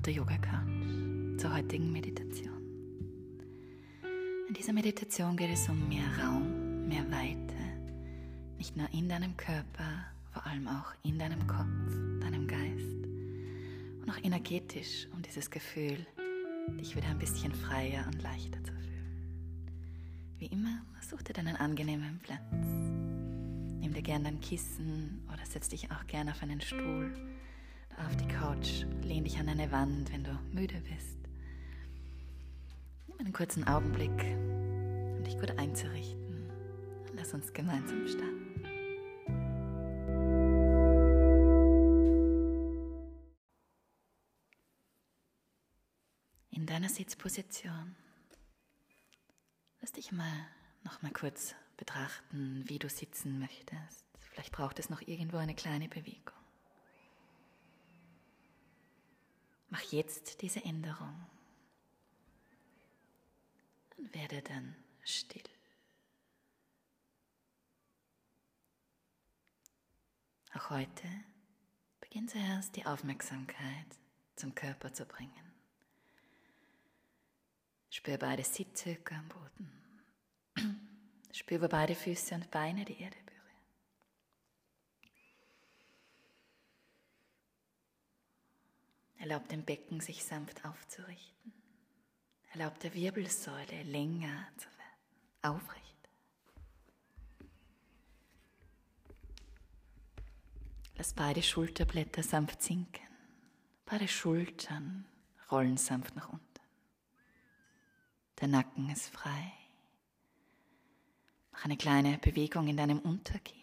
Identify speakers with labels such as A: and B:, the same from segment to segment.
A: auf der Yoga Couch zur heutigen Meditation. In dieser Meditation geht es um mehr Raum, mehr Weite, nicht nur in deinem Körper, vor allem auch in deinem Kopf, deinem Geist und auch energetisch um dieses Gefühl, dich wieder ein bisschen freier und leichter zu fühlen. Wie immer, such dir deinen angenehmen Platz. Nimm dir gerne dein Kissen oder setz dich auch gerne auf einen Stuhl auf die Couch. Lehn dich an eine Wand, wenn du müde bist. Nimm einen kurzen Augenblick, um dich gut einzurichten. Lass uns gemeinsam starten. In deiner Sitzposition lass dich mal noch mal kurz betrachten, wie du sitzen möchtest. Vielleicht braucht es noch irgendwo eine kleine Bewegung. Mach jetzt diese Änderung und werde dann still. Auch heute beginn zuerst die Aufmerksamkeit zum Körper zu bringen. Spür beide Sitzhöcker am Boden. Spür, wo beide Füße und Beine die Erde berühren. Erlaub dem Becken, sich sanft aufzurichten. Erlaub der Wirbelsäule länger zu werden, aufrecht. Lass beide Schulterblätter sanft sinken. Beide Schultern rollen sanft nach unten. Der Nacken ist frei. Mach eine kleine Bewegung in deinem Unterkiefer.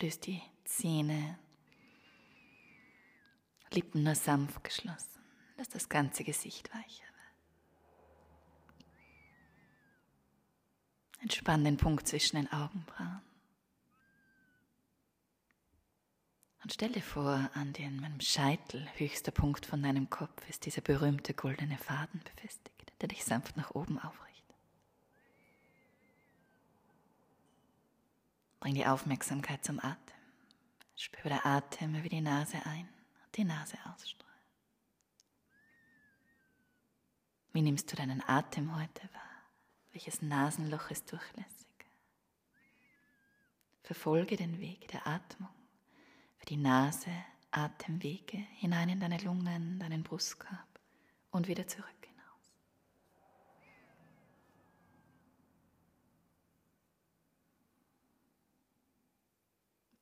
A: Löst die Zähne, Lippen nur sanft geschlossen. Lass das ganze Gesicht weicher werden. Entspann den Punkt zwischen den Augenbrauen. Und stell dir vor, an dem Scheitel, höchster Punkt von deinem Kopf, ist dieser berühmte goldene Faden befestigt der dich sanft nach oben aufrichtet. Bring die Aufmerksamkeit zum Atem. Spüre der Atem über die Nase ein die Nase ausstrahlen. Wie nimmst du deinen Atem heute wahr? Welches Nasenloch ist durchlässig? Verfolge den Weg der Atmung für die Nase, Atemwege hinein in deine Lungen, deinen Brustkorb und wieder zurück.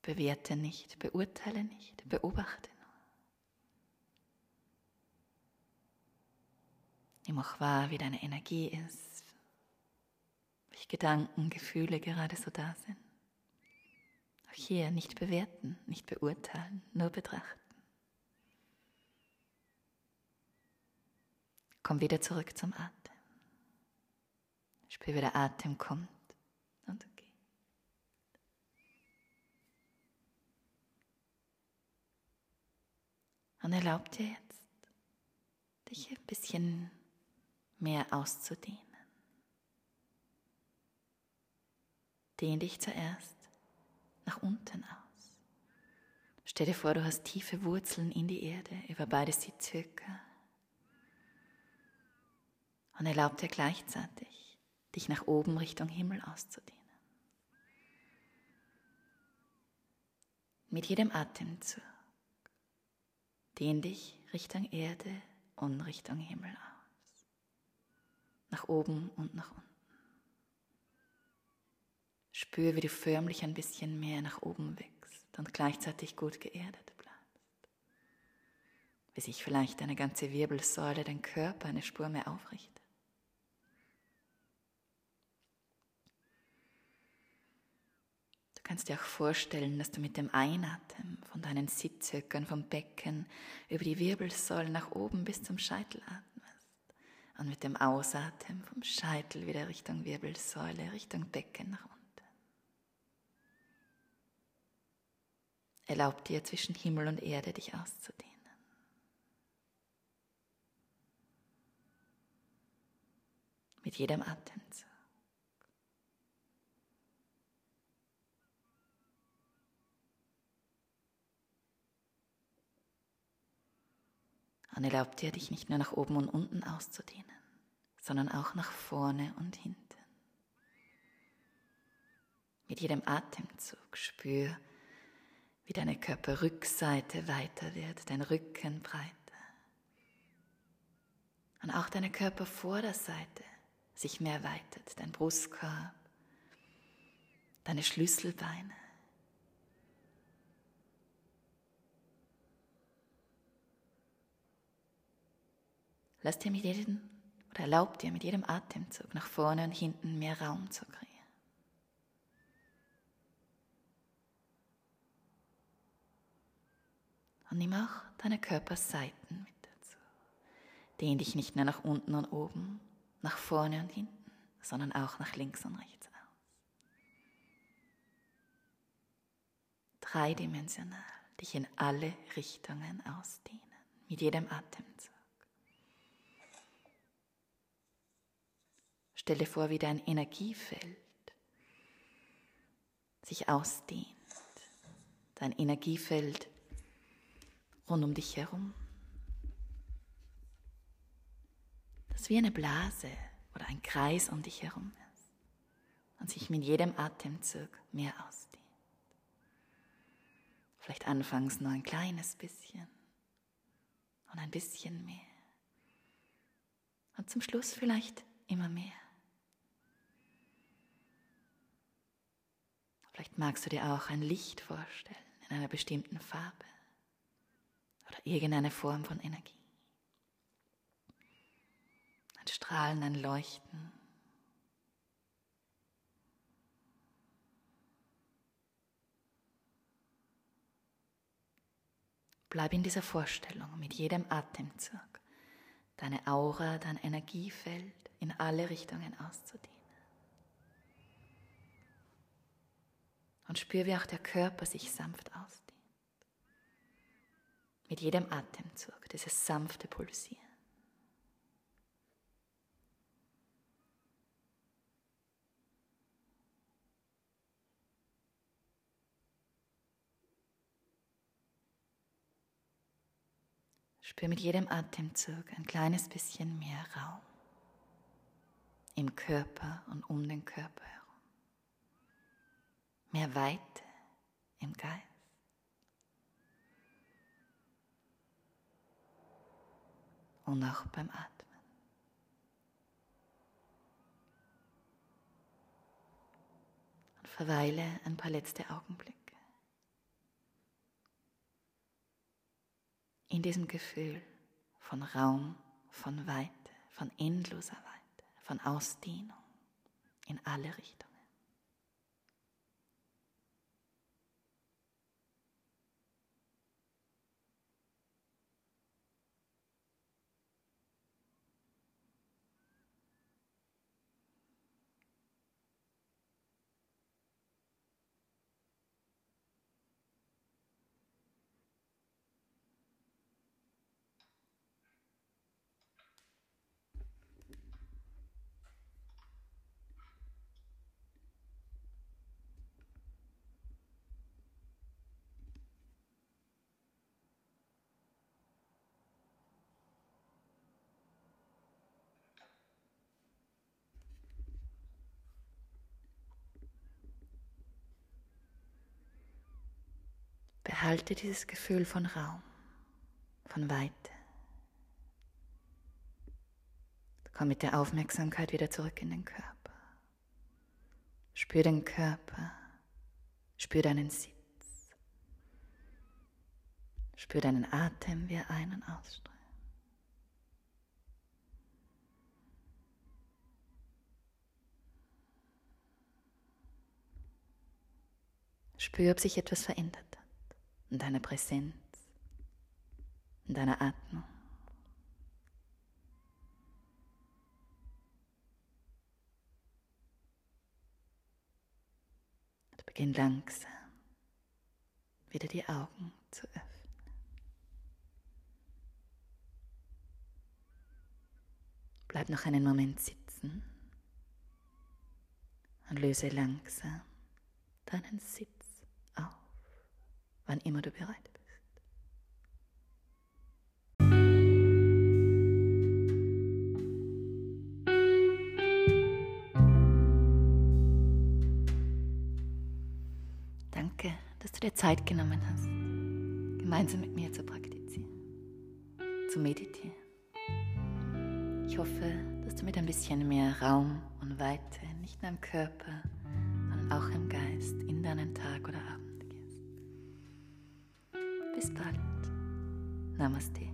A: Bewerte nicht, beurteile nicht, beobachte nur. Nimm auch wahr, wie deine Energie ist, welche Gedanken, Gefühle gerade so da sind. Auch hier nicht bewerten, nicht beurteilen, nur betrachten. Komm wieder zurück zum Atem. Spür, wie der Atem kommt Und erlaub dir jetzt, dich ein bisschen mehr auszudehnen. Dehn dich zuerst nach unten aus. Stell dir vor, du hast tiefe Wurzeln in die Erde über beide Sitzhöcker. Und erlaub dir gleichzeitig, dich nach oben Richtung Himmel auszudehnen. Mit jedem Atemzug Dehn dich Richtung Erde und Richtung Himmel aus. Nach oben und nach unten. Spür, wie du förmlich ein bisschen mehr nach oben wächst und gleichzeitig gut geerdet bleibst. Wie sich vielleicht deine ganze Wirbelsäule, dein Körper eine Spur mehr aufrichtet. kannst dir auch vorstellen, dass du mit dem Einatmen von deinen Sitzhöckern vom Becken über die Wirbelsäule nach oben bis zum Scheitel atmest. Und mit dem Ausatmen vom Scheitel wieder Richtung Wirbelsäule, Richtung Becken nach unten. Erlaub dir zwischen Himmel und Erde dich auszudehnen. Mit jedem Atemzug. Und erlaub dir, dich nicht nur nach oben und unten auszudehnen, sondern auch nach vorne und hinten. Mit jedem Atemzug spür, wie deine Körperrückseite weiter wird, dein Rücken breiter. Und auch deine Körpervorderseite sich mehr weitet, dein Brustkorb, deine Schlüsselbeine. Lass dir mit jedem oder erlaub dir mit jedem Atemzug nach vorne und hinten mehr Raum zu kreieren. Und nimm auch deine Körperseiten mit dazu. Dehn dich nicht nur nach unten und oben, nach vorne und hinten, sondern auch nach links und rechts aus. Dreidimensional dich in alle Richtungen ausdehnen, mit jedem Atemzug. Stelle vor, wie dein Energiefeld sich ausdehnt. Dein Energiefeld rund um dich herum. Das wie eine Blase oder ein Kreis um dich herum ist und sich mit jedem Atemzug mehr ausdehnt. Vielleicht anfangs nur ein kleines bisschen und ein bisschen mehr. Und zum Schluss vielleicht immer mehr. Vielleicht magst du dir auch ein Licht vorstellen in einer bestimmten Farbe oder irgendeine Form von Energie. Ein Strahlen, ein Leuchten. Bleib in dieser Vorstellung mit jedem Atemzug, deine Aura, dein Energiefeld in alle Richtungen auszudehnen. Und spür, wie auch der Körper sich sanft ausdehnt mit jedem Atemzug, dieses sanfte Pulsieren. Spür mit jedem Atemzug ein kleines bisschen mehr Raum im Körper und um den Körper herum. Mehr Weite im Geist. und auch beim Atmen. Und verweile ein paar letzte Augenblicke in diesem Gefühl von Raum, von Weite, von endloser Weite, von Ausdehnung in alle Richtungen. Behalte dieses Gefühl von Raum, von Weite. Komm mit der Aufmerksamkeit wieder zurück in den Körper. Spür den Körper, spür deinen Sitz. Spür deinen Atem, wie er ein- und ausstrahlt. Spür, ob sich etwas verändert in deiner Präsenz, in deiner Atmung. Und beginn langsam wieder die Augen zu öffnen. Bleib noch einen Moment sitzen und löse langsam deinen Sitz wann immer du bereit bist. Danke, dass du dir Zeit genommen hast, gemeinsam mit mir zu praktizieren, zu meditieren. Ich hoffe, dass du mit ein bisschen mehr Raum und Weite, nicht nur im Körper, sondern auch im Geist, in deinen Tag oder Abend Namaste.